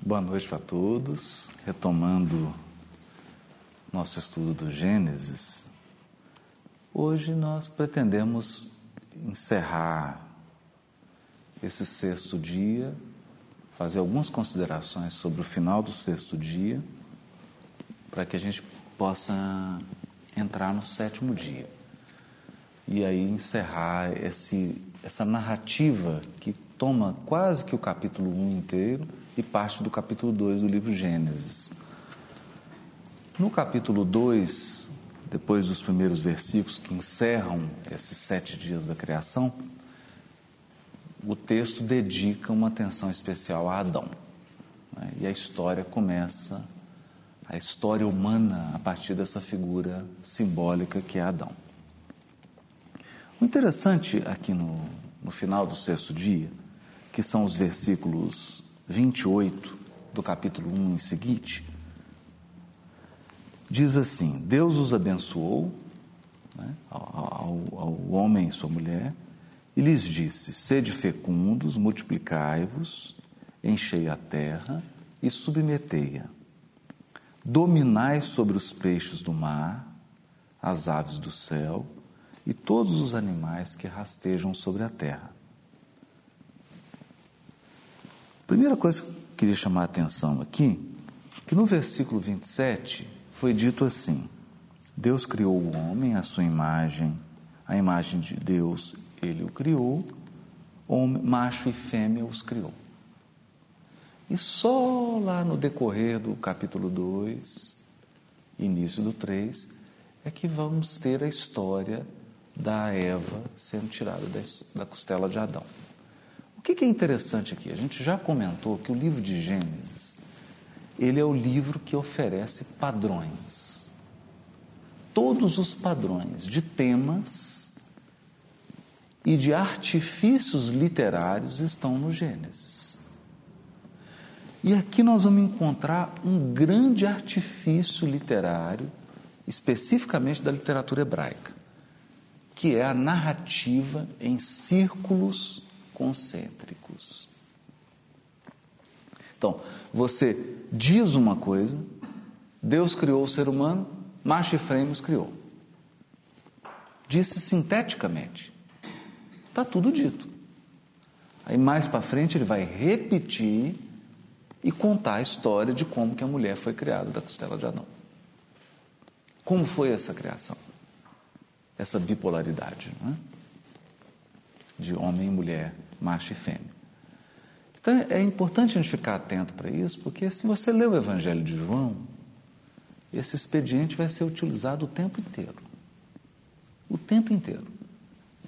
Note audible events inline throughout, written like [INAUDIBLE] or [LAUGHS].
Boa noite para todos. Retomando nosso estudo do Gênesis, hoje nós pretendemos encerrar esse sexto dia, fazer algumas considerações sobre o final do sexto dia, para que a gente possa entrar no sétimo dia. E aí encerrar esse, essa narrativa que toma quase que o capítulo 1 inteiro e parte do capítulo 2 do livro Gênesis. No capítulo 2, depois dos primeiros versículos que encerram esses sete dias da criação, o texto dedica uma atenção especial a Adão. Né? E a história começa, a história humana, a partir dessa figura simbólica que é Adão. O interessante aqui no, no final do sexto dia, que são os versículos 28 do capítulo 1 em seguinte, diz assim: Deus os abençoou né, ao, ao, homem e sua mulher e lhes disse: Sede fecundos, multiplicai-vos, enchei a terra e submetei-a. Dominai sobre os peixes do mar, as aves do céu e todos os animais que rastejam sobre a terra. Primeira coisa que eu queria chamar a atenção aqui, que no versículo 27 foi dito assim: Deus criou o homem à sua imagem, a imagem de Deus ele o criou, homem, macho e fêmea os criou. E só lá no decorrer do capítulo 2, início do 3, é que vamos ter a história da Eva sendo tirada da costela de Adão. O que é interessante aqui? A gente já comentou que o livro de Gênesis ele é o livro que oferece padrões. Todos os padrões de temas e de artifícios literários estão no Gênesis. E aqui nós vamos encontrar um grande artifício literário, especificamente da literatura hebraica, que é a narrativa em círculos concêntricos. Então, você diz uma coisa, Deus criou o ser humano, macho e fêmea os criou. Disse sinteticamente. Está tudo dito. Aí mais para frente ele vai repetir e contar a história de como que a mulher foi criada da costela de Adão. Como foi essa criação? Essa bipolaridade, não é? De homem e mulher, macho e fêmea. Então é importante a gente ficar atento para isso, porque se você ler o Evangelho de João, esse expediente vai ser utilizado o tempo inteiro. O tempo inteiro.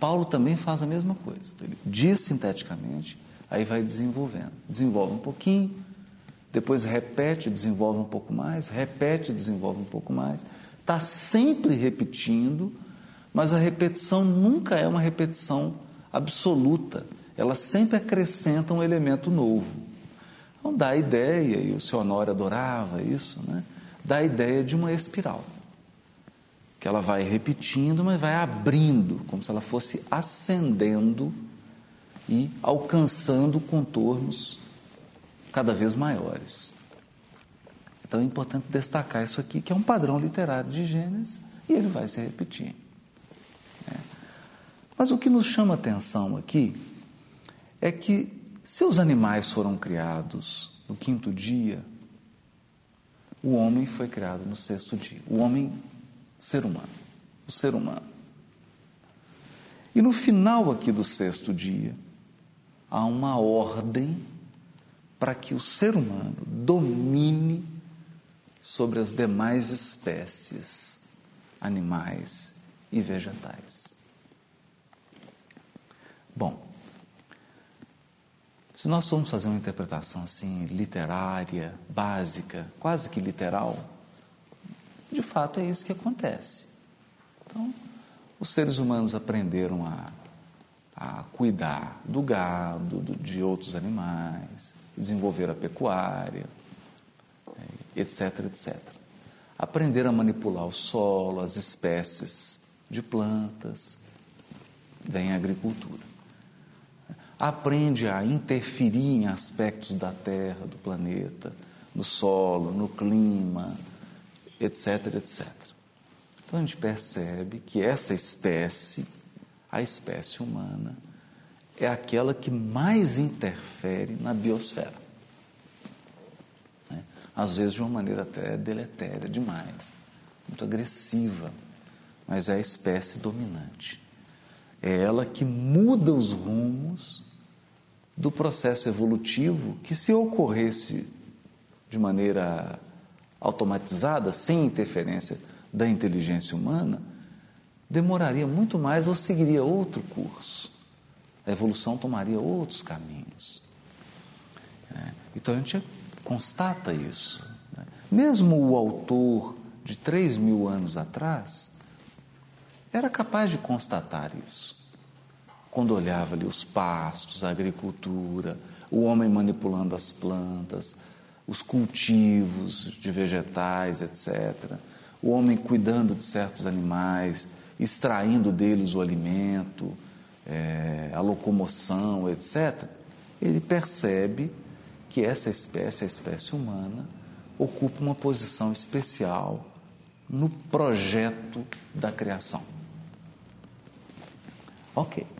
Paulo também faz a mesma coisa. Ele diz sinteticamente, aí vai desenvolvendo. Desenvolve um pouquinho, depois repete, desenvolve um pouco mais, repete, desenvolve um pouco mais. Está sempre repetindo, mas a repetição nunca é uma repetição absoluta ela sempre acrescenta um elemento novo. Então dá a ideia, e o seu Honório adorava isso, né? dá a ideia de uma espiral. Que ela vai repetindo, mas vai abrindo, como se ela fosse ascendendo e alcançando contornos cada vez maiores. Então é importante destacar isso aqui, que é um padrão literário de Gênesis, e ele vai se repetir. Mas o que nos chama atenção aqui é que se os animais foram criados no quinto dia, o homem foi criado no sexto dia. O homem, ser humano, o ser humano. E no final aqui do sexto dia, há uma ordem para que o ser humano domine sobre as demais espécies animais e vegetais. Bom, se nós formos fazer uma interpretação assim, literária, básica, quase que literal, de fato é isso que acontece. Então, os seres humanos aprenderam a, a cuidar do gado, do, de outros animais, desenvolver a pecuária, etc, etc. Aprenderam a manipular o solo, as espécies de plantas, vem a agricultura. Aprende a interferir em aspectos da Terra, do planeta, no solo, no clima, etc, etc. Então a gente percebe que essa espécie, a espécie humana, é aquela que mais interfere na biosfera. Né? Às vezes de uma maneira até deletéria demais, muito agressiva, mas é a espécie dominante. É ela que muda os rumos do processo evolutivo que, se ocorresse de maneira automatizada, sem interferência da inteligência humana, demoraria muito mais ou seguiria outro curso. A evolução tomaria outros caminhos. É, então a gente constata isso. Né? Mesmo o autor de três mil anos atrás era capaz de constatar isso quando olhava ali os pastos, a agricultura, o homem manipulando as plantas, os cultivos de vegetais, etc. O homem cuidando de certos animais, extraindo deles o alimento, é, a locomoção, etc. Ele percebe que essa espécie, a espécie humana, ocupa uma posição especial no projeto da criação. Ok.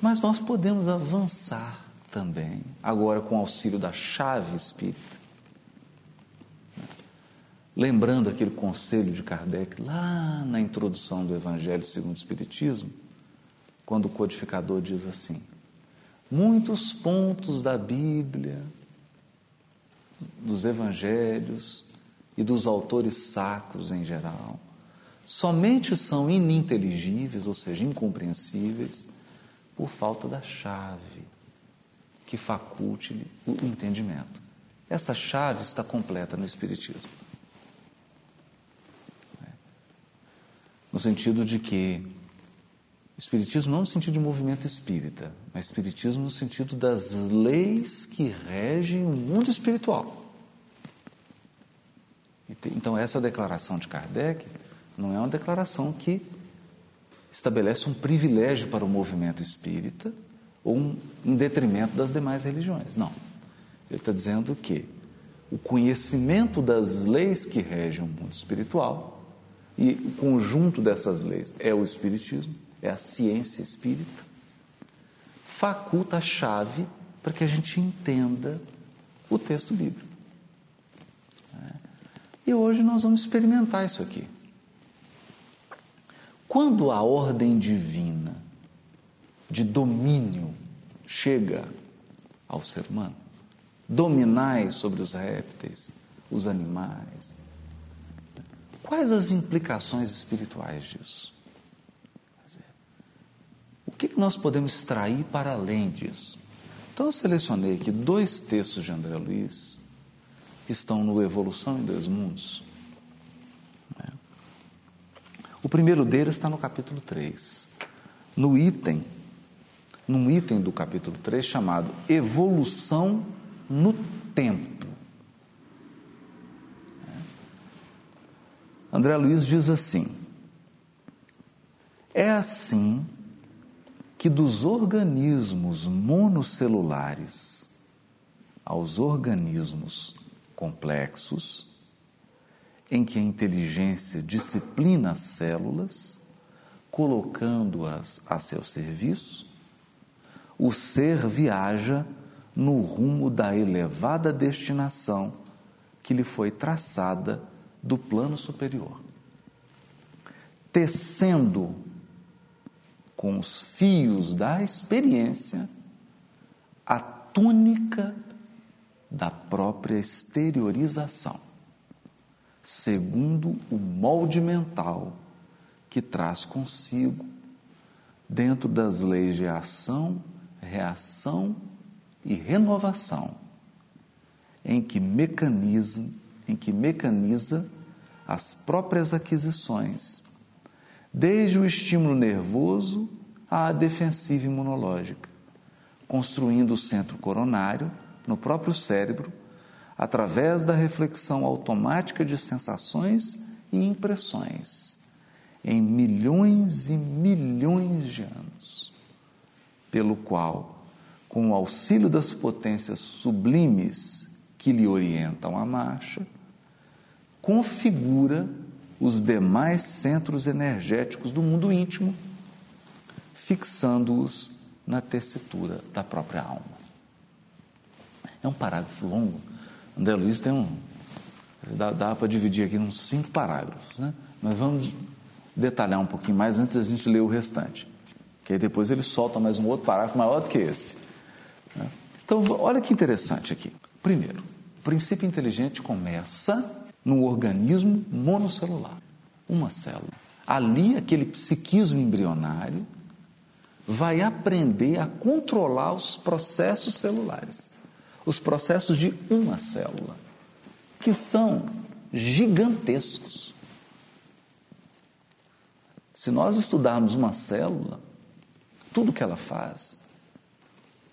Mas nós podemos avançar também, agora com o auxílio da chave espírita. Lembrando aquele conselho de Kardec lá na introdução do Evangelho segundo o Espiritismo, quando o codificador diz assim: muitos pontos da Bíblia, dos Evangelhos e dos autores sacros em geral, somente são ininteligíveis, ou seja, incompreensíveis, por falta da chave que faculte o entendimento. Essa chave está completa no Espiritismo. É. No sentido de que Espiritismo não no sentido de movimento espírita, mas Espiritismo no sentido das leis que regem o mundo espiritual. Então, essa declaração de Kardec não é uma declaração que estabelece um privilégio para o movimento espírita ou um, detrimento das demais religiões. Não. Ele está dizendo que o conhecimento das leis que regem o mundo espiritual e o conjunto dessas leis é o Espiritismo, é a ciência espírita, faculta a chave para que a gente entenda o texto bíblico. É. E hoje nós vamos experimentar isso aqui. Quando a ordem divina de domínio chega ao ser humano, dominai sobre os répteis, os animais, quais as implicações espirituais disso? O que nós podemos extrair para além disso? Então, eu selecionei aqui dois textos de André Luiz que estão no Evolução em Dois Mundos o primeiro deles está no capítulo 3. No item, num item do capítulo 3 chamado Evolução no Tempo. André Luiz diz assim: É assim que dos organismos monocelulares aos organismos complexos, em que a inteligência disciplina as células, colocando-as a seu serviço, o ser viaja no rumo da elevada destinação que lhe foi traçada do plano superior, tecendo com os fios da experiência a túnica da própria exteriorização segundo o molde mental que traz consigo, dentro das leis de ação, reação e renovação, em que mecaniza, em que mecaniza as próprias aquisições, desde o estímulo nervoso à defensiva imunológica, construindo o centro coronário no próprio cérebro através da reflexão automática de sensações e impressões em milhões e milhões de anos, pelo qual com o auxílio das potências sublimes que lhe orientam a marcha, configura os demais centros energéticos do mundo íntimo, fixando-os na tessitura da própria alma. É um parágrafo longo. André Luiz tem um. Dá, dá para dividir aqui uns cinco parágrafos, né? Mas vamos detalhar um pouquinho mais antes da gente ler o restante. Que aí depois ele solta mais um outro parágrafo maior do que esse. Né? Então, olha que interessante aqui. Primeiro, o princípio inteligente começa no organismo monocelular, uma célula. Ali, aquele psiquismo embrionário vai aprender a controlar os processos celulares, os processos de uma célula, que são gigantescos. Se nós estudarmos uma célula, tudo que ela faz,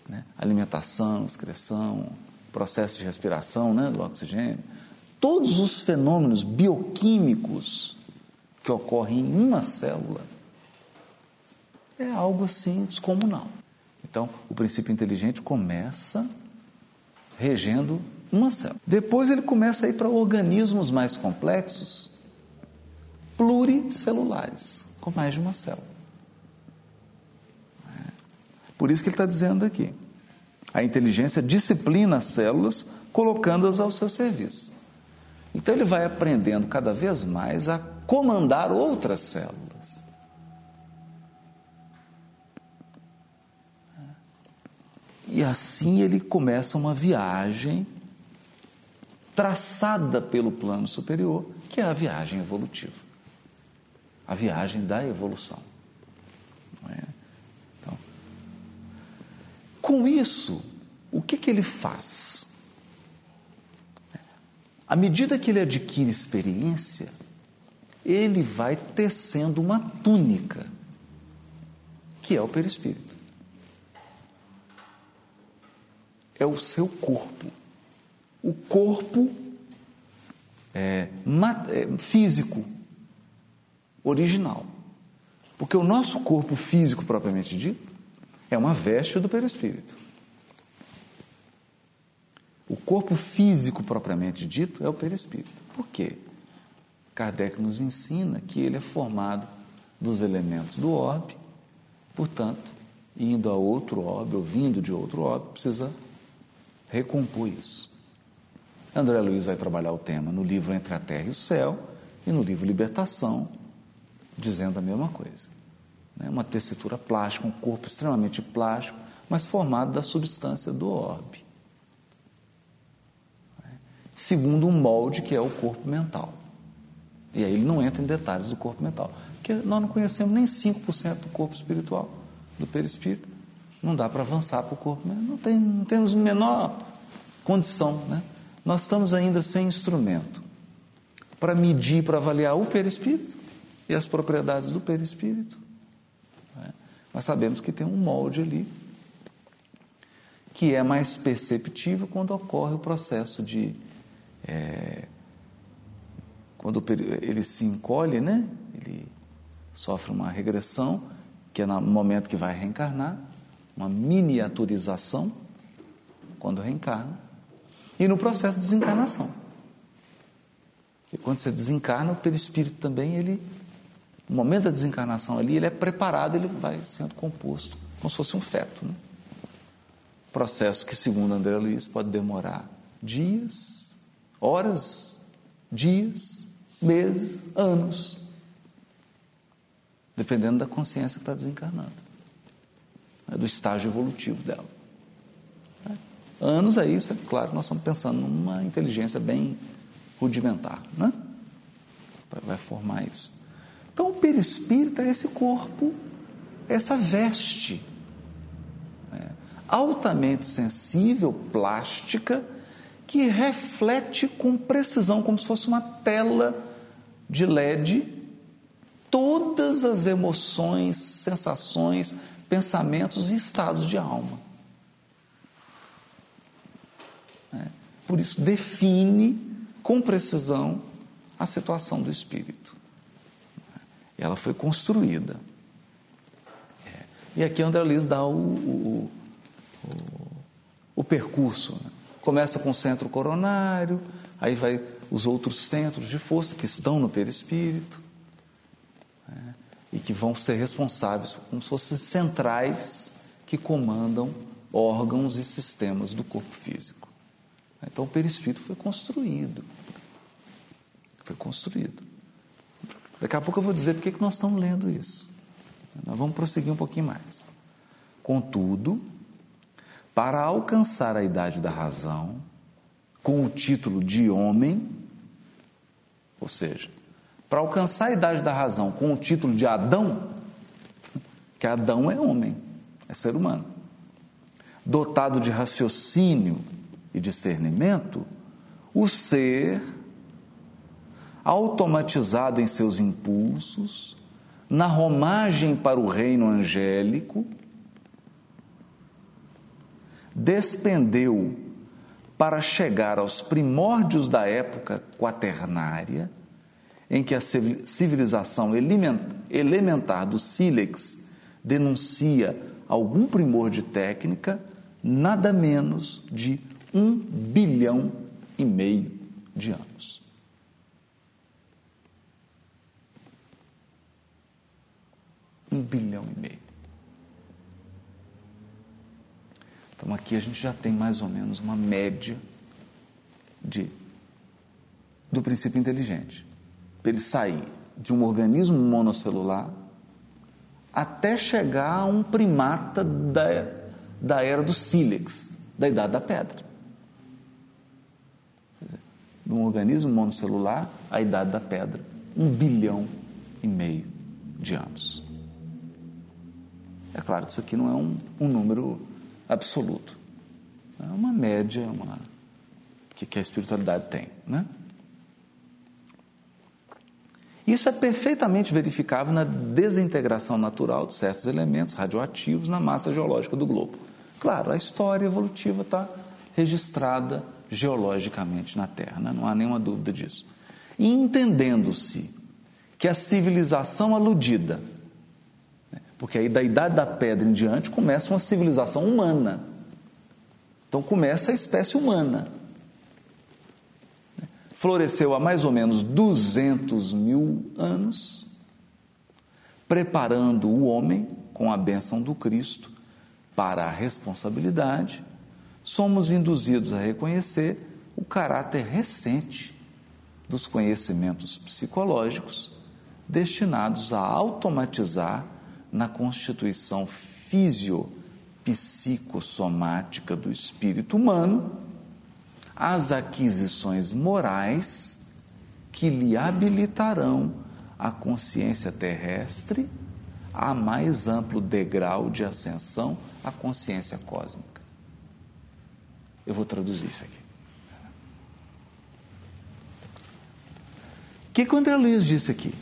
né? alimentação, excreção, processo de respiração né, do oxigênio, todos os fenômenos bioquímicos que ocorrem em uma célula é algo assim descomunal. Então, o princípio inteligente começa regendo uma célula. Depois ele começa a ir para organismos mais complexos, pluricelulares, com mais de uma célula. Por isso que ele está dizendo aqui. A inteligência disciplina as células, colocando-as ao seu serviço. Então ele vai aprendendo cada vez mais a comandar outras células. E assim ele começa uma viagem traçada pelo plano superior, que é a viagem evolutiva, a viagem da evolução. Com isso, o que, que ele faz? À medida que ele adquire experiência, ele vai tecendo uma túnica, que é o perispírito. É o seu corpo. O corpo é, é, físico, original. Porque o nosso corpo físico, propriamente dito, é uma veste do perispírito. O corpo físico propriamente dito é o perispírito. Por quê? Kardec nos ensina que ele é formado dos elementos do orbe, portanto, indo a outro orbe ou vindo de outro orbe, precisa recompor isso. André Luiz vai trabalhar o tema no livro Entre a Terra e o Céu e no livro Libertação, dizendo a mesma coisa né, uma tessitura plástica, um corpo extremamente plástico, mas formado da substância do orbe. Segundo um molde que é o corpo mental. E aí ele não entra em detalhes do corpo mental, porque nós não conhecemos nem 5% do corpo espiritual, do perispírito. Não dá para avançar para o corpo, não, tem, não temos menor condição. Né? Nós estamos ainda sem instrumento para medir, para avaliar o perispírito e as propriedades do perispírito. Nós sabemos que tem um molde ali que é mais perceptível quando ocorre o processo de. É, quando ele se encolhe, né? Ele sofre uma regressão, que é no momento que vai reencarnar, uma miniaturização, quando reencarna, e no processo de desencarnação. Porque quando você desencarna, o perispírito também ele no momento da desencarnação ali, ele é preparado, ele vai sendo composto, como se fosse um feto. Né? Processo que, segundo André Luiz, pode demorar dias, horas, dias, meses, anos, dependendo da consciência que está desencarnando, né? do estágio evolutivo dela. Né? Anos aí, é claro, nós estamos pensando numa inteligência bem rudimentar, né? Vai formar isso. Então, o perispírito é esse corpo, essa veste, né? altamente sensível, plástica, que reflete com precisão, como se fosse uma tela de LED, todas as emoções, sensações, pensamentos e estados de alma. É. Por isso, define com precisão a situação do espírito. Ela foi construída. É. E aqui André Luiz dá o, o, o, percurso. Né? Começa com o centro coronário, aí vai os outros centros de força que estão no perispírito? E que vão ser responsáveis, como se fossem centrais que comandam órgãos e sistemas do corpo físico. Então o perispírito foi construído. Foi construído. Daqui a pouco eu vou dizer por que nós estamos lendo isso. Nós vamos prosseguir um pouquinho mais. Contudo, para alcançar a idade da razão, com o título de homem, ou seja, para alcançar a idade da razão com o título de Adão, que Adão é homem, é ser humano, dotado de raciocínio e discernimento, o ser, automatizado em seus impulsos, na romagem para o reino angélico, despendeu para chegar aos primórdios da época quaternária, em que a civilização elementar do sílex denuncia algum primor de técnica, nada menos de um bilhão e meio de anos. Um bilhão e meio. Então aqui a gente já tem mais ou menos uma média de do princípio inteligente. Para ele sair de um organismo monocelular até chegar a um primata da, da era do sílex, da idade da pedra. De um organismo monocelular à idade da pedra, um bilhão e meio de anos. É claro que isso aqui não é um, um número absoluto. É uma média uma, que, que a espiritualidade tem. Né? Isso é perfeitamente verificável na desintegração natural de certos elementos radioativos na massa geológica do globo. Claro, a história evolutiva está registrada geologicamente na Terra, né? não há nenhuma dúvida disso. E entendendo-se que a civilização aludida porque aí da idade da pedra em diante começa uma civilização humana. Então começa a espécie humana. Floresceu há mais ou menos 200 mil anos, preparando o homem, com a bênção do Cristo, para a responsabilidade. Somos induzidos a reconhecer o caráter recente dos conhecimentos psicológicos destinados a automatizar na constituição físio-psicossomática do espírito humano as aquisições morais que lhe habilitarão a consciência terrestre a mais amplo degrau de ascensão à consciência cósmica. Eu vou traduzir isso aqui. O que, que o André Luiz disse aqui?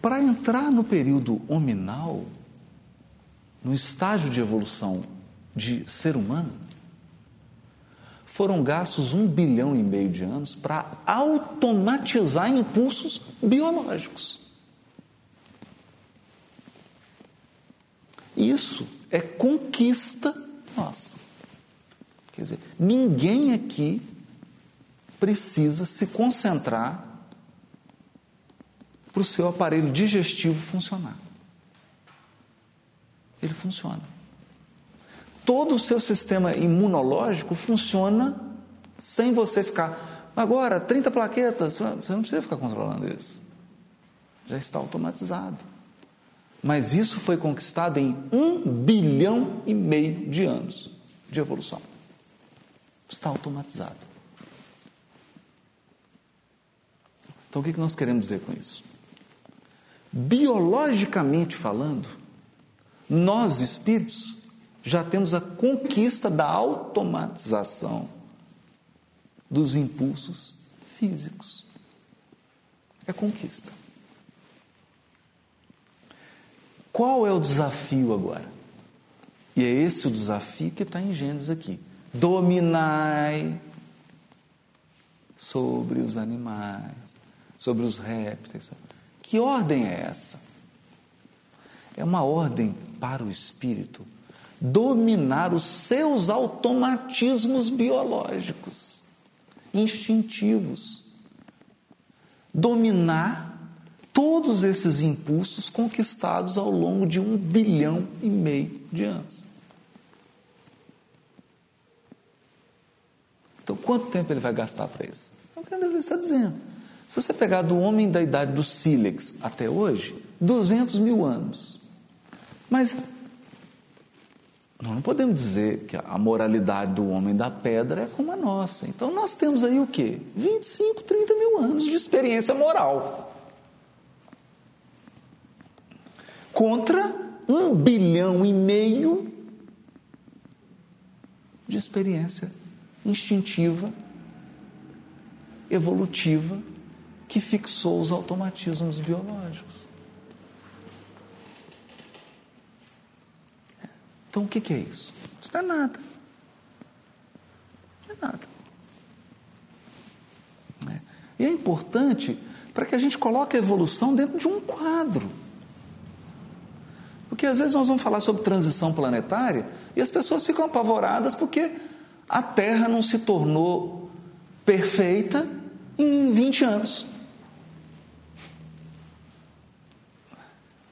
Para entrar no período hominal, no estágio de evolução de ser humano, foram gastos um bilhão e meio de anos para automatizar impulsos biológicos. Isso é conquista nossa. Quer dizer, ninguém aqui precisa se concentrar para o seu aparelho digestivo funcionar. Ele funciona. Todo o seu sistema imunológico funciona sem você ficar. Agora, 30 plaquetas, você não precisa ficar controlando isso. Já está automatizado. Mas isso foi conquistado em um bilhão e meio de anos de evolução. Está automatizado. Então, o que nós queremos dizer com isso? biologicamente falando, nós espíritos já temos a conquista da automatização dos impulsos físicos. É conquista. Qual é o desafio agora? E é esse o desafio que está em Gênesis aqui. Dominai sobre os animais, sobre os répteis, que ordem é essa? É uma ordem para o espírito dominar os seus automatismos biológicos, instintivos. Dominar todos esses impulsos conquistados ao longo de um bilhão e meio de anos. Então, quanto tempo ele vai gastar para isso? É o que André Luiz está dizendo. Se você pegar do homem da idade do sílex até hoje, 200 mil anos. Mas nós não podemos dizer que a moralidade do homem da pedra é como a nossa. Então nós temos aí o quê? 25, 30 mil anos de experiência moral. Contra um bilhão e meio de experiência instintiva, evolutiva, que fixou os automatismos biológicos. Então o que, é isso? Isso não é nada. Não é nada. É. E é importante para que a gente coloque a evolução dentro de um quadro. Porque às vezes nós vamos falar sobre transição planetária e as pessoas ficam apavoradas porque a Terra não se tornou perfeita em 20 anos.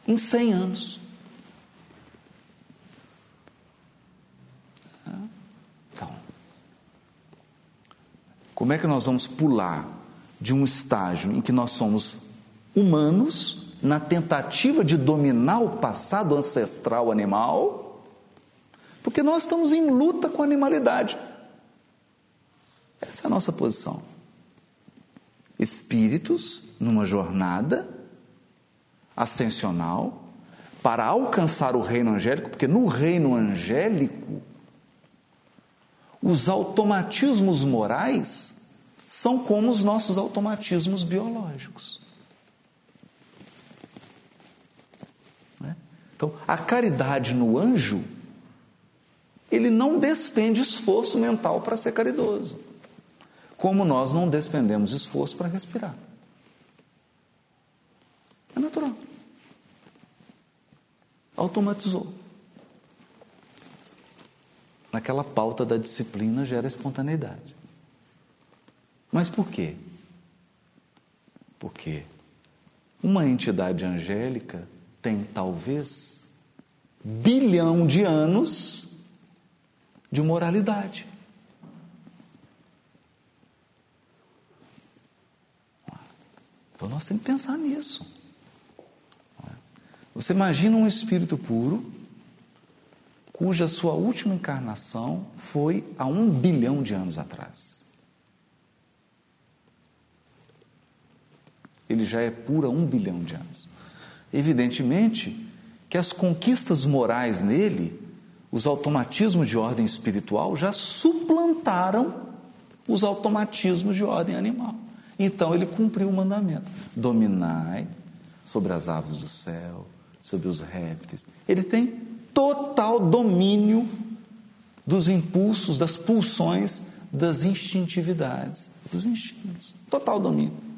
Em 100 anos. Como é que nós vamos pular de um estágio em que nós somos humanos, na tentativa de dominar o passado ancestral animal, porque nós estamos em luta com a animalidade. Essa é a nossa posição. Espíritos numa jornada ascensional para alcançar o reino angélico, porque no reino angélico os automatismos morais são como os nossos automatismos biológicos. Né? Então, a caridade no anjo ele não despende esforço mental para ser caridoso, como nós não despendemos esforço para respirar. É natural. Automatizou. Naquela pauta da disciplina gera espontaneidade. Mas por quê? Porque uma entidade angélica tem talvez bilhão de anos de moralidade. Então nós temos que pensar nisso. Você imagina um espírito puro, cuja sua última encarnação foi há um bilhão de anos atrás. Ele já é puro há um bilhão de anos. Evidentemente que as conquistas morais nele os automatismos de ordem espiritual já suplantaram os automatismos de ordem animal. Então ele cumpriu o mandamento: dominai sobre as aves do céu, sobre os répteis. Ele tem total domínio dos impulsos, das pulsões, das instintividades, dos instintos. Total domínio.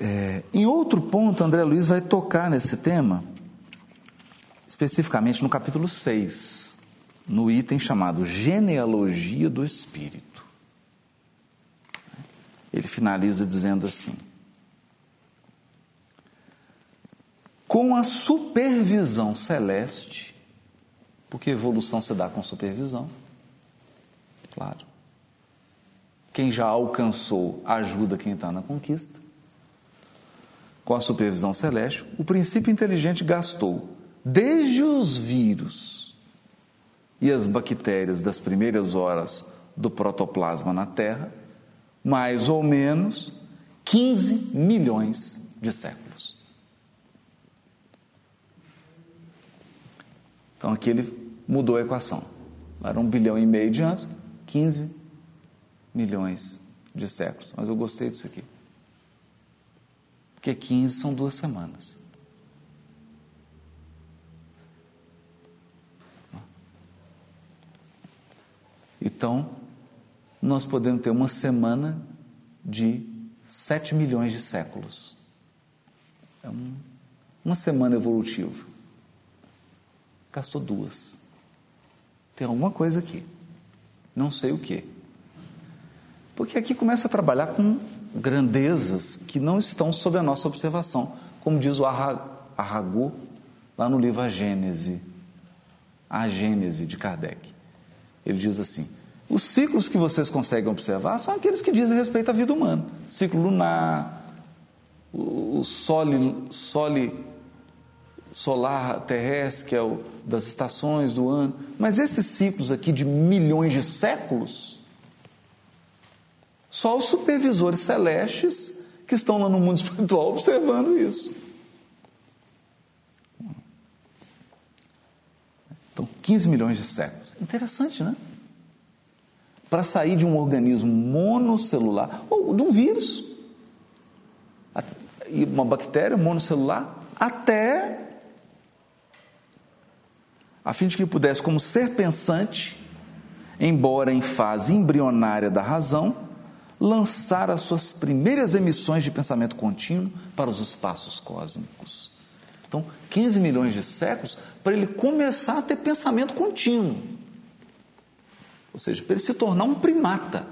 É, em outro ponto, André Luiz vai tocar nesse tema, especificamente no capítulo 6, no item chamado Genealogia do Espírito. Ele finaliza dizendo assim: Com a supervisão celeste, porque evolução se dá com supervisão, claro. Quem já alcançou ajuda quem está na conquista com a supervisão celeste, o princípio inteligente gastou desde os vírus e as bactérias das primeiras horas do protoplasma na Terra, mais ou menos 15 milhões de séculos. Então aqui ele mudou a equação. Era um bilhão e meio de anos, 15 milhões de séculos. Mas eu gostei disso aqui. Porque 15 são duas semanas. Então, nós podemos ter uma semana de 7 milhões de séculos. É um, uma semana evolutiva. Gastou duas. Tem alguma coisa aqui. Não sei o que. Porque aqui começa a trabalhar com grandezas que não estão sob a nossa observação, como diz o Arragu lá no livro A Gênese, A Gênese de Kardec. Ele diz assim: os ciclos que vocês conseguem observar são aqueles que dizem respeito à vida humana, ciclo lunar, o, sole, sole solar terrestre, que é o das estações do ano, mas esses ciclos aqui de milhões de séculos só os supervisores celestes que estão lá no mundo [LAUGHS] espiritual observando isso. Então, 15 milhões de séculos. Interessante, né? Para sair de um organismo monocelular, ou de um vírus, e uma bactéria monocelular, até a fim de que pudesse, como ser pensante, embora em fase embrionária da razão, lançar as suas primeiras emissões de pensamento contínuo para os espaços cósmicos. Então, 15 milhões de séculos para ele começar a ter pensamento contínuo. Ou seja, para ele se tornar um primata.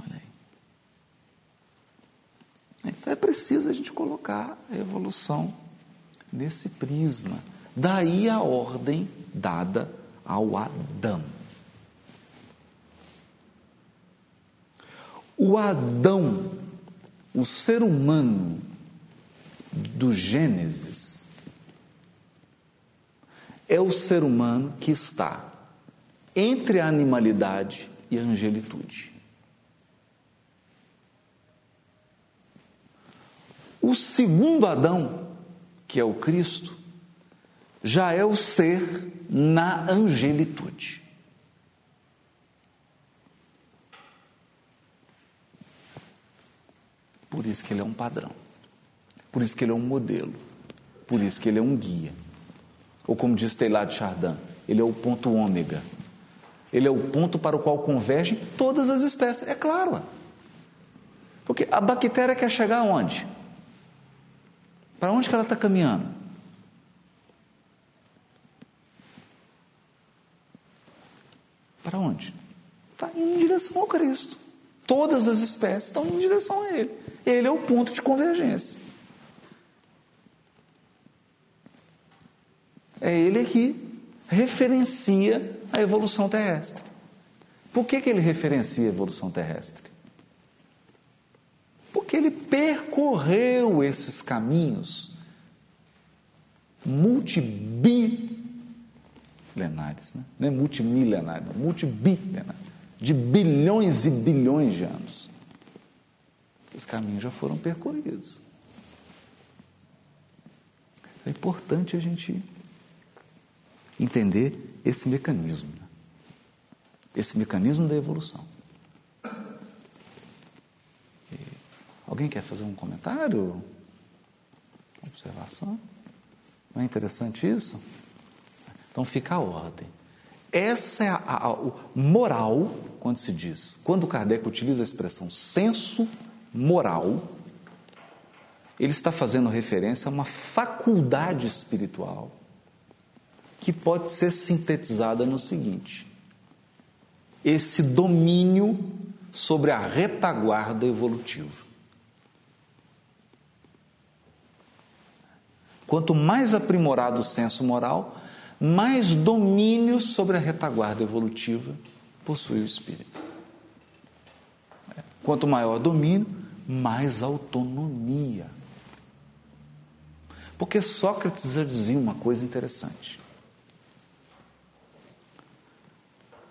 Olha aí. Então é preciso a gente colocar a evolução nesse prisma. Daí a ordem dada ao Adão. O Adão, o ser humano do Gênesis, é o ser humano que está entre a animalidade e a angelitude. O segundo Adão, que é o Cristo, já é o ser na angelitude. Por isso que ele é um padrão. Por isso que ele é um modelo. Por isso que ele é um guia. Ou como diz Teilhard de Chardin, ele é o ponto ômega. Ele é o ponto para o qual convergem todas as espécies. É claro. Porque a bactéria quer chegar aonde? Para onde que ela está caminhando? Para onde? Está indo em direção ao Cristo. Todas as espécies estão em direção a Ele. Ele é o ponto de convergência. É ele que referencia a evolução terrestre. Por que, que ele referencia a evolução terrestre? Porque ele percorreu esses caminhos multibilenares, né? não é multimilenário, multibilenares, de bilhões e bilhões de anos. Esses caminhos já foram percorridos. É importante a gente entender esse mecanismo, né? esse mecanismo da evolução. E alguém quer fazer um comentário? Observação? Não é interessante isso? Então fica a ordem. Essa é a, a, a moral, quando se diz, quando Kardec utiliza a expressão senso moral, ele está fazendo referência a uma faculdade espiritual que pode ser sintetizada no seguinte: esse domínio sobre a retaguarda evolutiva. Quanto mais aprimorado o senso moral, mais domínio sobre a retaguarda evolutiva possui o espírito. Quanto maior domínio, mais autonomia. Porque Sócrates já dizia uma coisa interessante.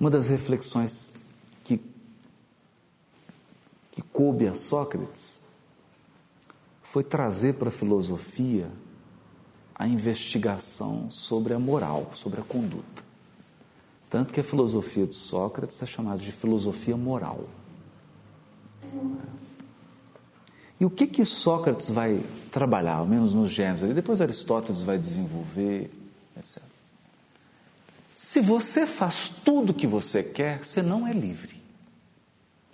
Uma das reflexões que, que coube a Sócrates foi trazer para a filosofia a investigação sobre a moral, sobre a conduta. Tanto que a filosofia de Sócrates é chamada de filosofia moral. E o que que Sócrates vai trabalhar, ao menos nos ali, depois Aristóteles vai desenvolver. Se você faz tudo o que você quer, você não é livre.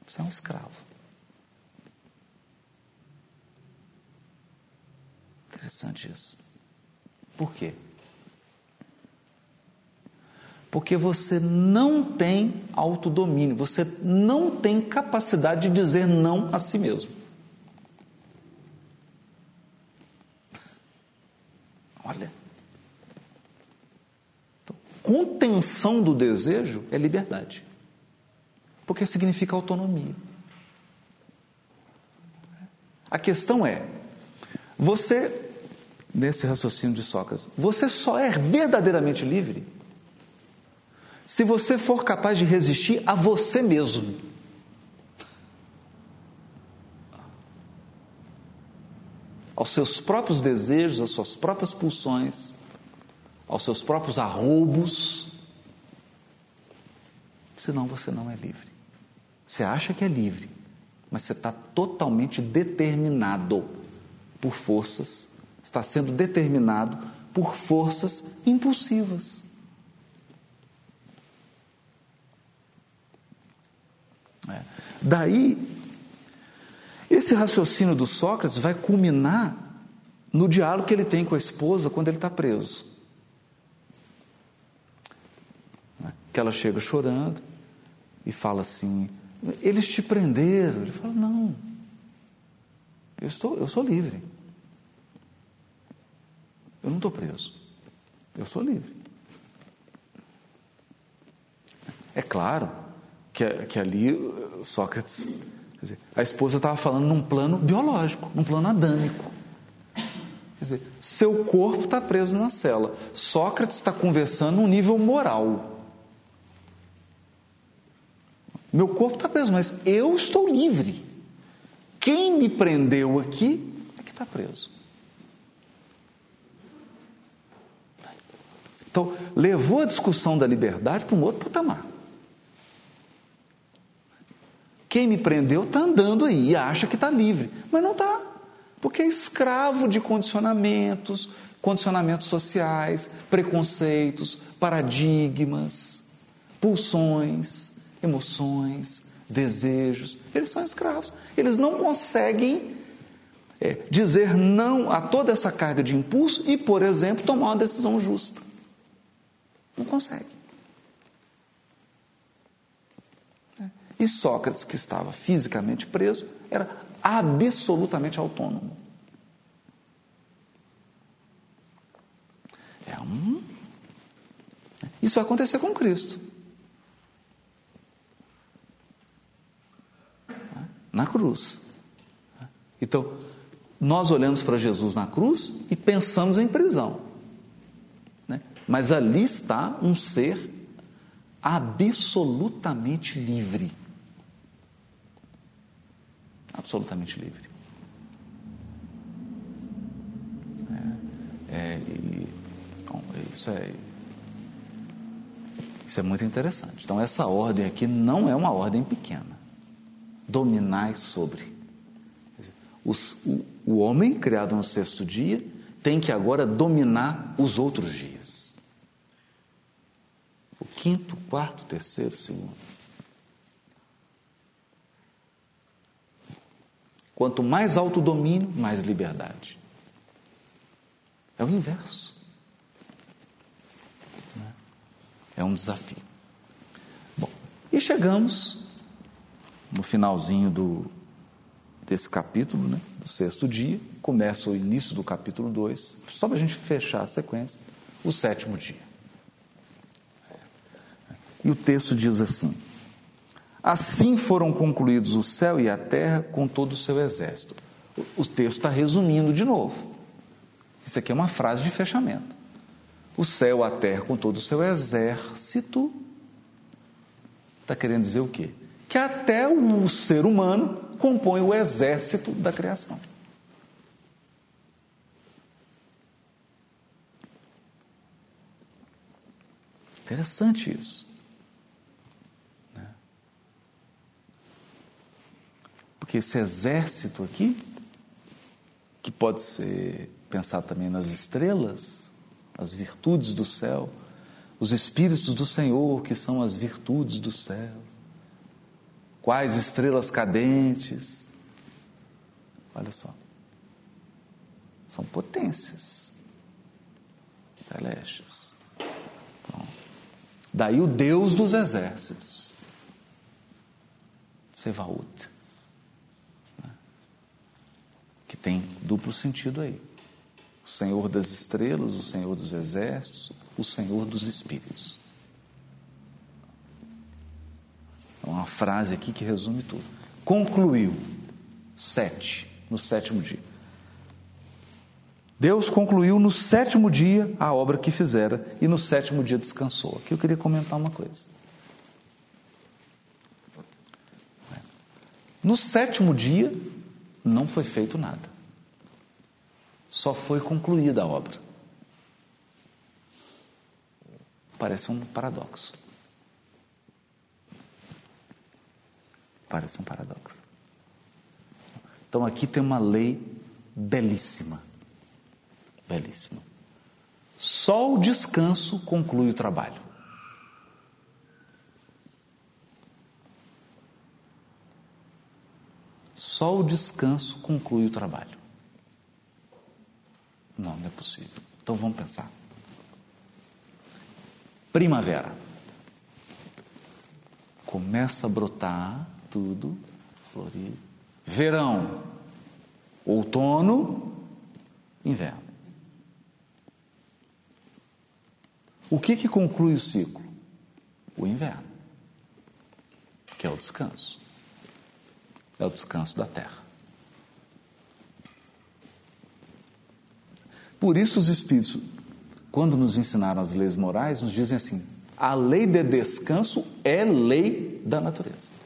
Você é um escravo. Interessante isso. Por quê? Porque você não tem autodomínio, você não tem capacidade de dizer não a si mesmo. Olha. Contenção do desejo é liberdade. Porque significa autonomia. A questão é: você, nesse raciocínio de Sócrates, você só é verdadeiramente livre se você for capaz de resistir a você mesmo. Aos seus próprios desejos, às suas próprias pulsões, aos seus próprios arroubos. Senão você não é livre. Você acha que é livre, mas você está totalmente determinado por forças, está sendo determinado por forças impulsivas. É. Daí, esse raciocínio do Sócrates vai culminar no diálogo que ele tem com a esposa quando ele está preso. Que ela chega chorando e fala assim: Eles te prenderam. Ele fala: Não, eu, estou, eu sou livre. Eu não estou preso. Eu sou livre. É claro que, que ali Sócrates, dizer, a esposa estava falando num plano biológico, num plano adâmico. Quer dizer, seu corpo está preso numa cela. Sócrates está conversando num nível moral. Meu corpo está preso, mas eu estou livre. Quem me prendeu aqui é que está preso. Então, levou a discussão da liberdade para um outro patamar. Quem me prendeu está andando aí e acha que está livre, mas não está, porque é escravo de condicionamentos, condicionamentos sociais, preconceitos, paradigmas, pulsões, emoções, desejos. Eles são escravos. Eles não conseguem é, dizer não a toda essa carga de impulso e, por exemplo, tomar uma decisão justa. Não consegue. E Sócrates, que estava fisicamente preso, era absolutamente autônomo. É um. Isso vai acontecer com Cristo. Na cruz. Então, nós olhamos para Jesus na cruz e pensamos em prisão. Né? Mas ali está um ser absolutamente livre absolutamente livre. É, é, e, bom, isso é isso é muito interessante. Então essa ordem aqui não é uma ordem pequena. Dominai sobre. Os, o, o homem criado no sexto dia tem que agora dominar os outros dias. O quinto, quarto, terceiro, segundo. Quanto mais autodomínio, mais liberdade. É o inverso. É um desafio. Bom, e chegamos no finalzinho do, desse capítulo, né, do sexto dia, começa o início do capítulo 2, só para a gente fechar a sequência, o sétimo dia. E o texto diz assim: Assim foram concluídos o céu e a terra com todo o seu exército. O texto está resumindo de novo. Isso aqui é uma frase de fechamento. O céu, a terra com todo o seu exército. Está querendo dizer o quê? Que até o ser humano compõe o exército da criação. Interessante isso. Porque esse exército aqui, que pode ser pensado também nas estrelas, as virtudes do céu, os espíritos do Senhor, que são as virtudes dos céus, Quais estrelas cadentes? Olha só. São potências celestes. Então, daí o Deus dos exércitos. Sevaut. Né? Que tem duplo sentido aí. O Senhor das estrelas, o Senhor dos exércitos, o Senhor dos espíritos. É uma frase aqui que resume tudo. Concluiu, sete, no sétimo dia. Deus concluiu no sétimo dia a obra que fizera e no sétimo dia descansou. Aqui eu queria comentar uma coisa. No sétimo dia não foi feito nada. Só foi concluída a obra. Parece um paradoxo. Parece um paradoxo. Então aqui tem uma lei belíssima. Belíssima. Só o descanso conclui o trabalho. Só o descanso conclui o trabalho. Não, não é possível. Então vamos pensar. Primavera. Começa a brotar tudo florido. Verão, outono, inverno. O que que conclui o ciclo? O inverno, que é o descanso. É o descanso da terra. Por isso os espíritos, quando nos ensinaram as leis morais, nos dizem assim: a lei de descanso é lei da natureza.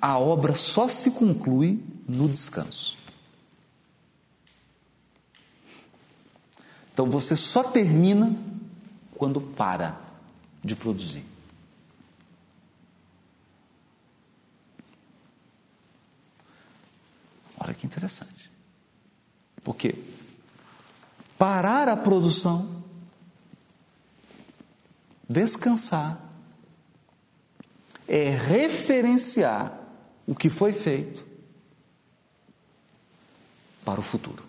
A obra só se conclui no descanso. Então você só termina quando para de produzir. Olha que interessante. Porque parar a produção, descansar, é referenciar o que foi feito para o futuro.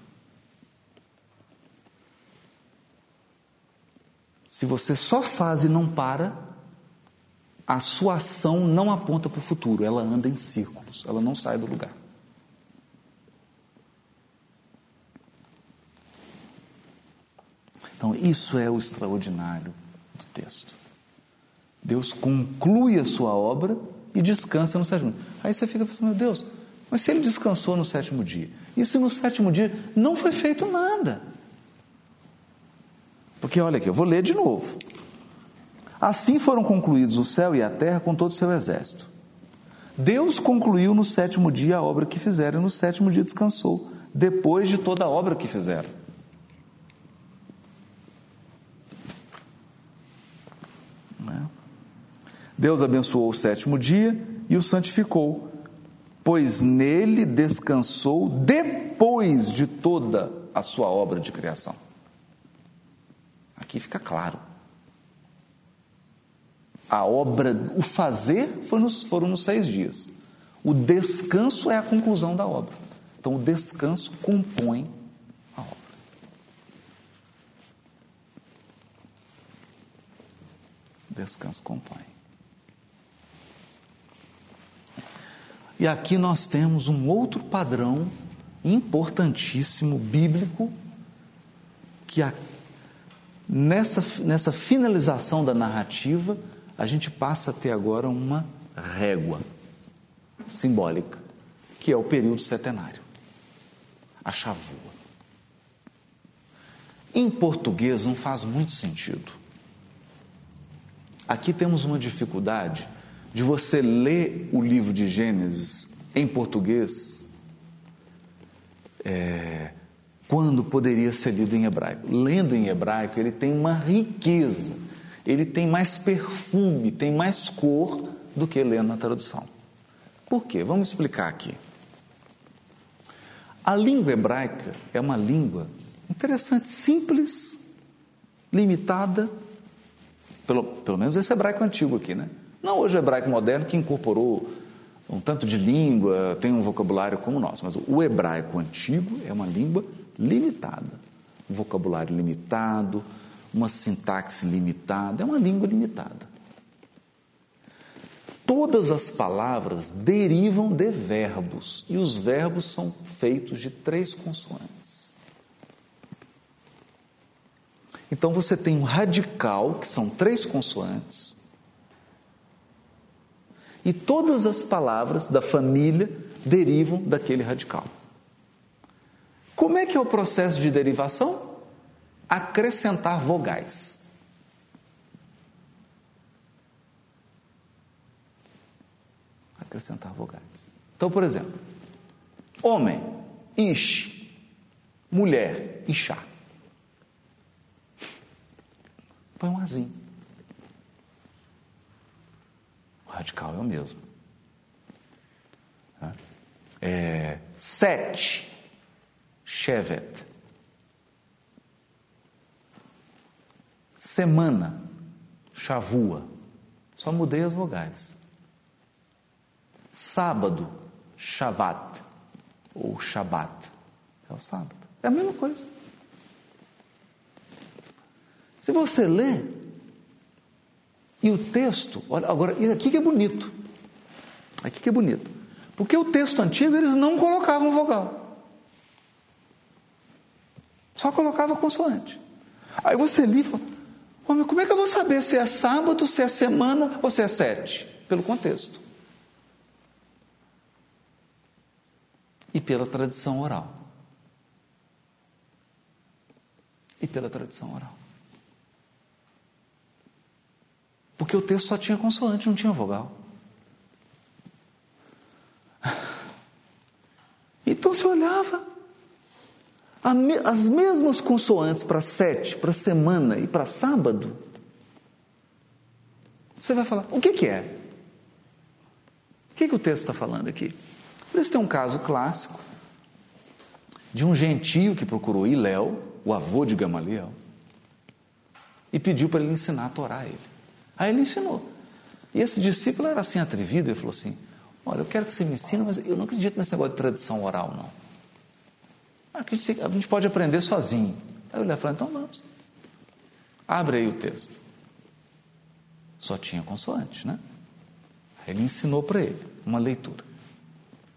Se você só faz e não para, a sua ação não aponta para o futuro, ela anda em círculos, ela não sai do lugar. Então, isso é o extraordinário do texto. Deus conclui a sua obra e descansa no sétimo dia. Aí você fica pensando, meu Deus, mas se ele descansou no sétimo dia, e se no sétimo dia não foi feito nada? Porque olha aqui, eu vou ler de novo. Assim foram concluídos o céu e a terra com todo o seu exército. Deus concluiu no sétimo dia a obra que fizeram, e no sétimo dia descansou, depois de toda a obra que fizeram. Deus abençoou o sétimo dia e o santificou, pois nele descansou depois de toda a sua obra de criação. Aqui fica claro. A obra, o fazer foi nos, foram nos seis dias. O descanso é a conclusão da obra. Então, o descanso compõe a obra. O descanso compõe. E aqui nós temos um outro padrão importantíssimo, bíblico, que a, nessa, nessa finalização da narrativa, a gente passa a ter agora uma régua simbólica, que é o período setenário, a chavua. Em português não faz muito sentido. Aqui temos uma dificuldade de você ler o livro de Gênesis em português é, quando poderia ser lido em hebraico. Lendo em hebraico, ele tem uma riqueza, ele tem mais perfume, tem mais cor do que lendo na tradução. Por quê? Vamos explicar aqui. A língua hebraica é uma língua interessante, simples, limitada, pelo, pelo menos esse hebraico antigo aqui, né? Não hoje o hebraico moderno que incorporou um tanto de língua, tem um vocabulário como o nosso, mas o hebraico antigo é uma língua limitada, um vocabulário limitado, uma sintaxe limitada, é uma língua limitada. Todas as palavras derivam de verbos e os verbos são feitos de três consoantes. Então você tem um radical, que são três consoantes, e todas as palavras da família derivam daquele radical. Como é que é o processo de derivação? Acrescentar vogais. Acrescentar vogais. Então, por exemplo, homem, ish, mulher, ixá. Põe um azinho. O radical é o mesmo. É, sete, shevet. Semana, chavua. Só mudei as vogais. Sábado, shavat. Ou shabat. É o sábado. É a mesma coisa. Se você lê, e o texto, olha, agora, isso aqui que é bonito. Aqui que é bonito. Porque o texto antigo eles não colocavam vogal. Só colocava consoante. Aí você li e fala, mas como é que eu vou saber se é sábado, se é semana ou se é sete? Pelo contexto. E pela tradição oral. E pela tradição oral. Porque o texto só tinha consoante, não tinha vogal. Então se olhava as mesmas consoantes para sete, para semana e para sábado. Você vai falar, o que, que é? O que, que o texto está falando aqui? Por isso tem um caso clássico de um gentio que procurou Iléu, o avô de Gamaliel, e pediu para ele ensinar a Torá a ele. Aí ele ensinou. E esse discípulo era assim atrevido, ele falou assim: Olha, eu quero que você me ensine, mas eu não acredito nesse negócio de tradição oral, não. A gente, a gente pode aprender sozinho. Aí eu falei: Então vamos. Abre aí o texto. Só tinha consoante, né? Aí ele ensinou para ele uma leitura.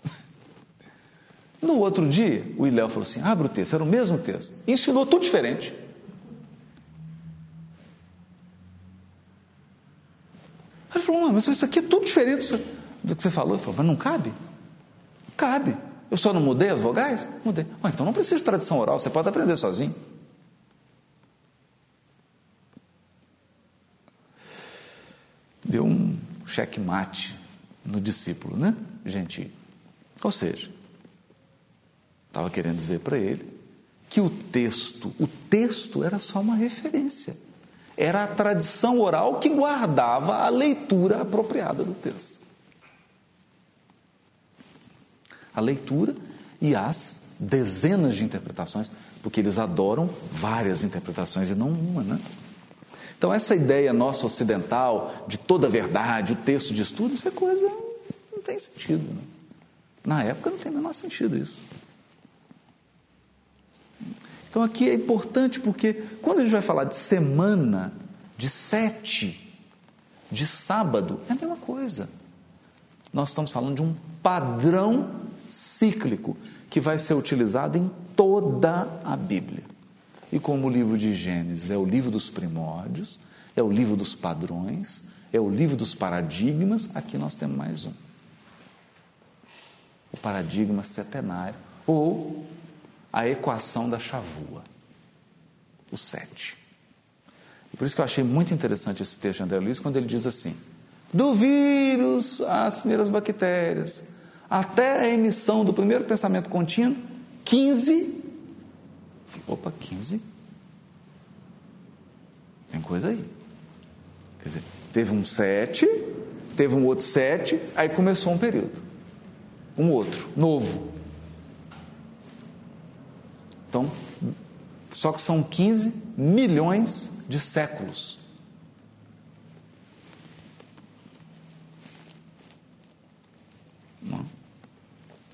[LAUGHS] No outro dia, o Iléu falou assim: abre o texto, era o mesmo texto. Ensinou tudo diferente. Ele falou, mas isso aqui é tudo diferente do que você falou. Ele falou, mas não cabe? Cabe. Eu só não mudei as vogais? Mudei. Ah, então não precisa de tradição oral, você pode aprender sozinho. Deu um checkmate no discípulo, né? Gentil. Ou seja, estava querendo dizer para ele que o texto, o texto era só uma referência. Era a tradição oral que guardava a leitura apropriada do texto. A leitura e as dezenas de interpretações, porque eles adoram várias interpretações e não uma, né? Então, essa ideia nossa ocidental de toda verdade, o texto de estudo, isso é coisa. não tem sentido. Né? Na época não tem o menor sentido isso. Então aqui é importante porque quando a gente vai falar de semana, de sete, de sábado, é a mesma coisa. Nós estamos falando de um padrão cíclico que vai ser utilizado em toda a Bíblia. E como o livro de Gênesis é o livro dos primórdios, é o livro dos padrões, é o livro dos paradigmas, aqui nós temos mais um. O paradigma setenário, ou a equação da chavua, o sete. Por isso que eu achei muito interessante esse texto de André Luiz, quando ele diz assim: do vírus às primeiras bactérias, até a emissão do primeiro pensamento contínuo, 15. Opa, 15? Tem coisa aí. Quer dizer, teve um 7, teve um outro 7, aí começou um período. Um outro, novo. Então, só que são 15 milhões de séculos. É?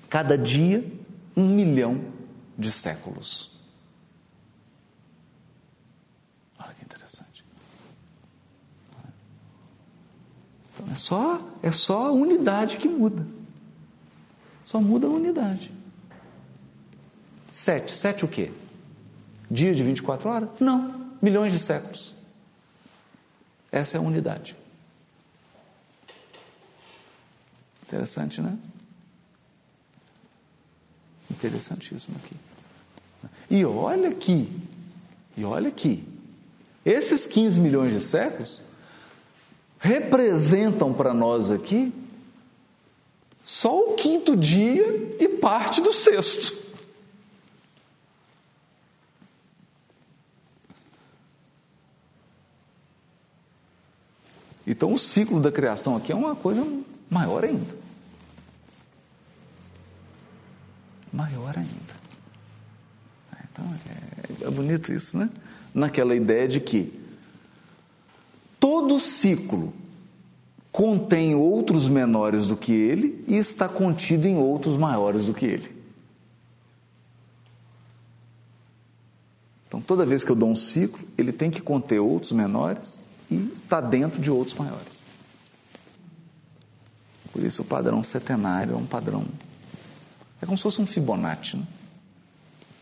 Cada dia, um milhão de séculos. Olha que interessante. Então, é só, é só a unidade que muda. Só muda a unidade. Sete. Sete o quê? Dia de 24 horas? Não. Milhões de séculos. Essa é a unidade. Interessante, né? Interessantíssimo aqui. E olha aqui, e olha aqui, esses 15 milhões de séculos representam para nós aqui só o quinto dia e parte do sexto. Então, o ciclo da criação aqui é uma coisa maior ainda. Maior ainda. Então, é, é bonito isso, né? Naquela ideia de que todo ciclo contém outros menores do que ele e está contido em outros maiores do que ele. Então, toda vez que eu dou um ciclo, ele tem que conter outros menores e está dentro de outros maiores. Por isso, o padrão setenário é um padrão. É como se fosse um Fibonacci, né?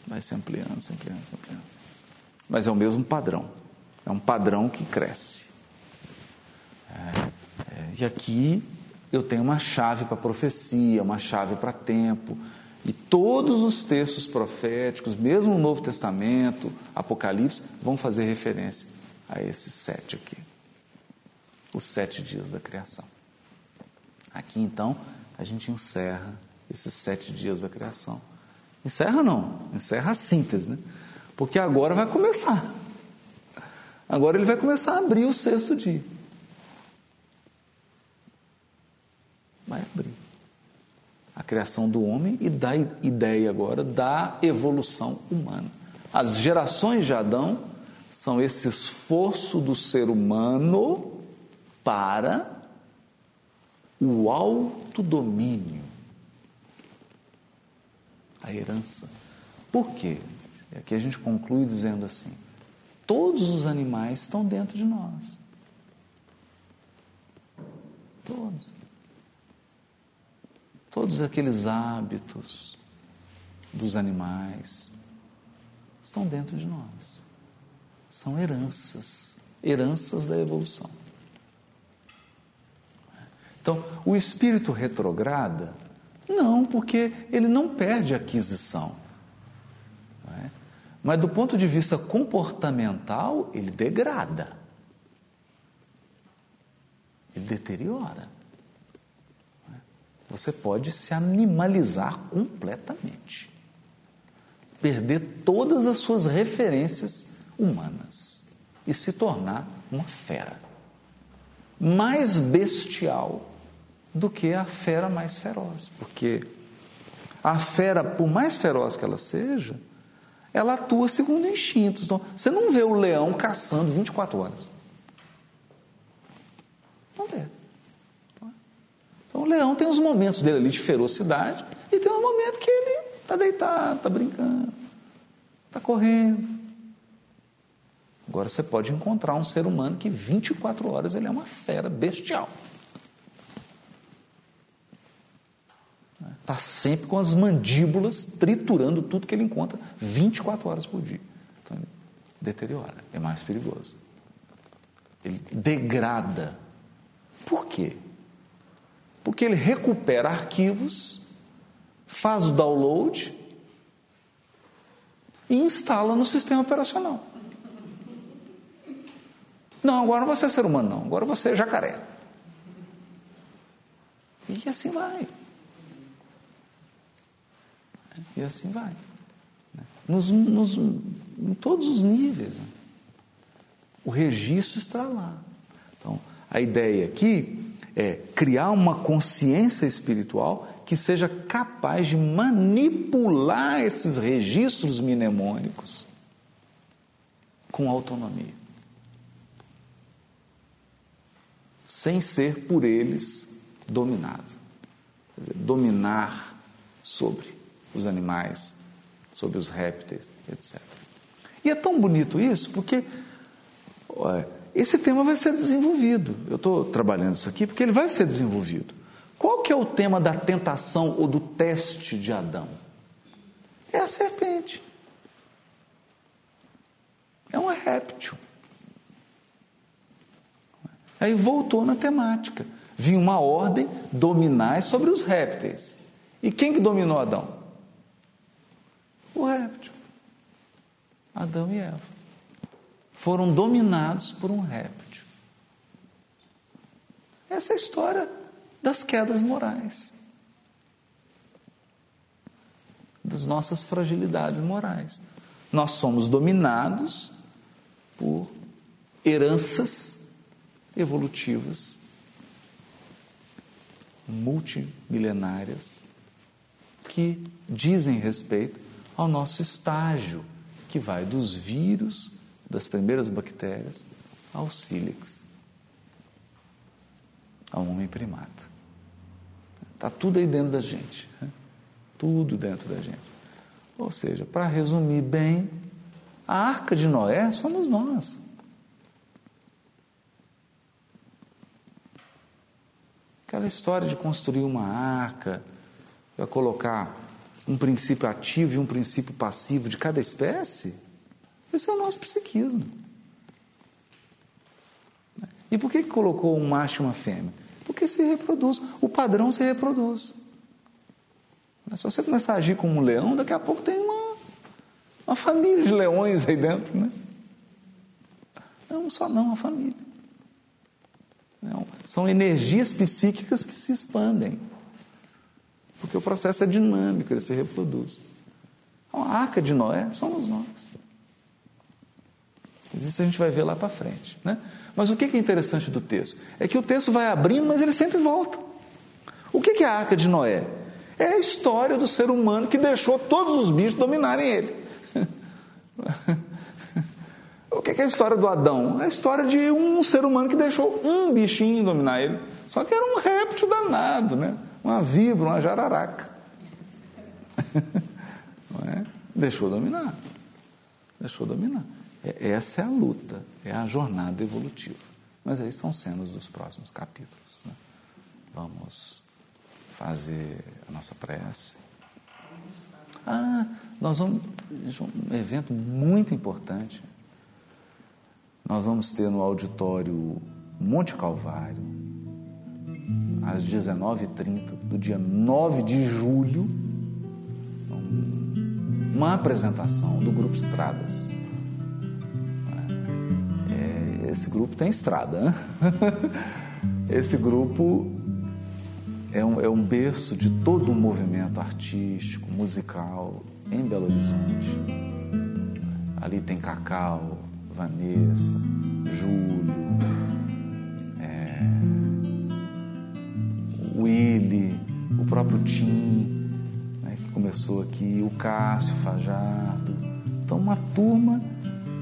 Vai se ampliando, se ampliando, se ampliando. Mas é o mesmo padrão. É um padrão que cresce. É, é, e aqui eu tenho uma chave para profecia, uma chave para tempo. E todos os textos proféticos, mesmo o Novo Testamento, Apocalipse, vão fazer referência a esses sete aqui. Os sete dias da criação. Aqui então a gente encerra esses sete dias da criação. Encerra não, encerra a síntese, né? Porque agora vai começar. Agora ele vai começar a abrir o sexto dia. Vai abrir. A criação do homem e dá ideia agora da evolução humana. As gerações de Adão são esse esforço do ser humano para o autodomínio, a herança. Por quê? E aqui a gente conclui dizendo assim: todos os animais estão dentro de nós. Todos. Todos aqueles hábitos dos animais estão dentro de nós são heranças, heranças da evolução. Então, o espírito retrograda? Não, porque ele não perde aquisição. É? Mas do ponto de vista comportamental, ele degrada. Ele deteriora. Você pode se animalizar completamente. Perder todas as suas referências humanas e se tornar uma fera mais bestial do que a fera mais feroz, porque a fera, por mais feroz que ela seja, ela atua segundo instintos. Então, você não vê o leão caçando 24 horas. Não vê. Então, o leão tem os momentos dele ali de ferocidade e tem um momento que ele está deitado, está brincando, está correndo, Agora você pode encontrar um ser humano que 24 horas ele é uma fera bestial. Está sempre com as mandíbulas triturando tudo que ele encontra 24 horas por dia. Então ele deteriora, é mais perigoso. Ele degrada. Por quê? Porque ele recupera arquivos, faz o download e instala no sistema operacional. Não, agora não você é ser humano, não. Agora você é jacaré. E assim vai. E assim vai. Nos, nos, em todos os níveis. O registro está lá. Então, a ideia aqui é criar uma consciência espiritual que seja capaz de manipular esses registros mnemônicos com autonomia. Sem ser por eles dominado. Quer dizer, dominar sobre os animais, sobre os répteis, etc. E é tão bonito isso porque esse tema vai ser desenvolvido. Eu estou trabalhando isso aqui porque ele vai ser desenvolvido. Qual que é o tema da tentação ou do teste de Adão? É a serpente. É um réptil. Aí voltou na temática. Vinha uma ordem dominar sobre os répteis. E quem que dominou Adão? O réptil. Adão e Eva. Foram dominados por um réptil. Essa é a história das quedas morais. Das nossas fragilidades morais. Nós somos dominados por heranças evolutivas multimilenárias que dizem respeito ao nosso estágio, que vai dos vírus, das primeiras bactérias, ao sílex, ao homem primata. Está tudo aí dentro da gente. Né? Tudo dentro da gente. Ou seja, para resumir bem, a arca de Noé somos nós. Aquela história de construir uma arca, para colocar um princípio ativo e um princípio passivo de cada espécie, esse é o nosso psiquismo. E por que colocou um macho e uma fêmea? Porque se reproduz, o padrão se reproduz. Se você começar a agir como um leão, daqui a pouco tem uma, uma família de leões aí dentro, né? Não só não, uma família. Não, são energias psíquicas que se expandem. Porque o processo é dinâmico, ele se reproduz. Então, a arca de Noé somos nós. Isso a gente vai ver lá para frente. Né? Mas o que é interessante do texto? É que o texto vai abrindo, mas ele sempre volta. O que é a arca de Noé? É a história do ser humano que deixou todos os bichos dominarem ele. [LAUGHS] O que é a história do Adão? É a história de um ser humano que deixou um bichinho dominar ele. Só que era um réptil danado, né? Uma vibra, uma jararaca. [LAUGHS] É? Deixou dominar. Deixou dominar. É, essa é a luta, é a jornada evolutiva. Mas aí são cenas dos próximos capítulos. Né? Vamos fazer a nossa prece. Ah, nós vamos. Um evento muito importante. Nós vamos ter no auditório Monte Calvário, às 19h30, do dia 9 de julho, uma apresentação do Grupo Estradas. É, esse grupo tem estrada, né? [LAUGHS] Esse grupo é um, é um berço de todo um movimento artístico, musical em Belo Horizonte. Ali tem Cacau, Vanessa, Júlio, é, Willy, o próprio Tim, né, que começou aqui, o Cássio Fajardo. Então, uma turma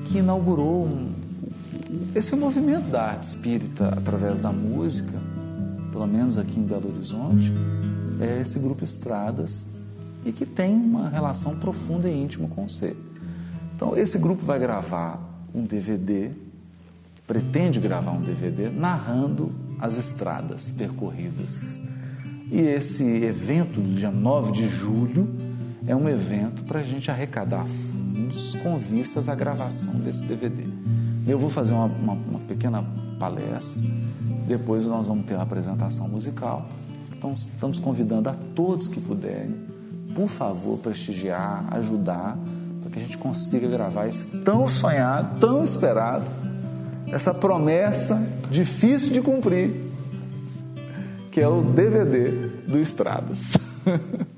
que inaugurou um, esse movimento da arte espírita através da música, pelo menos aqui em Belo Horizonte, é esse grupo Estradas e que tem uma relação profunda e íntima com ser. Então, esse grupo vai gravar um DVD, pretende gravar um DVD narrando as estradas percorridas. E esse evento do dia 9 de julho é um evento para a gente arrecadar fundos com vistas à gravação desse DVD. Eu vou fazer uma, uma, uma pequena palestra, depois nós vamos ter uma apresentação musical. Então, estamos convidando a todos que puderem, por favor, prestigiar, ajudar para que a gente consiga gravar esse tão sonhado, tão esperado, essa promessa difícil de cumprir, que é o DVD do Estradas. [LAUGHS]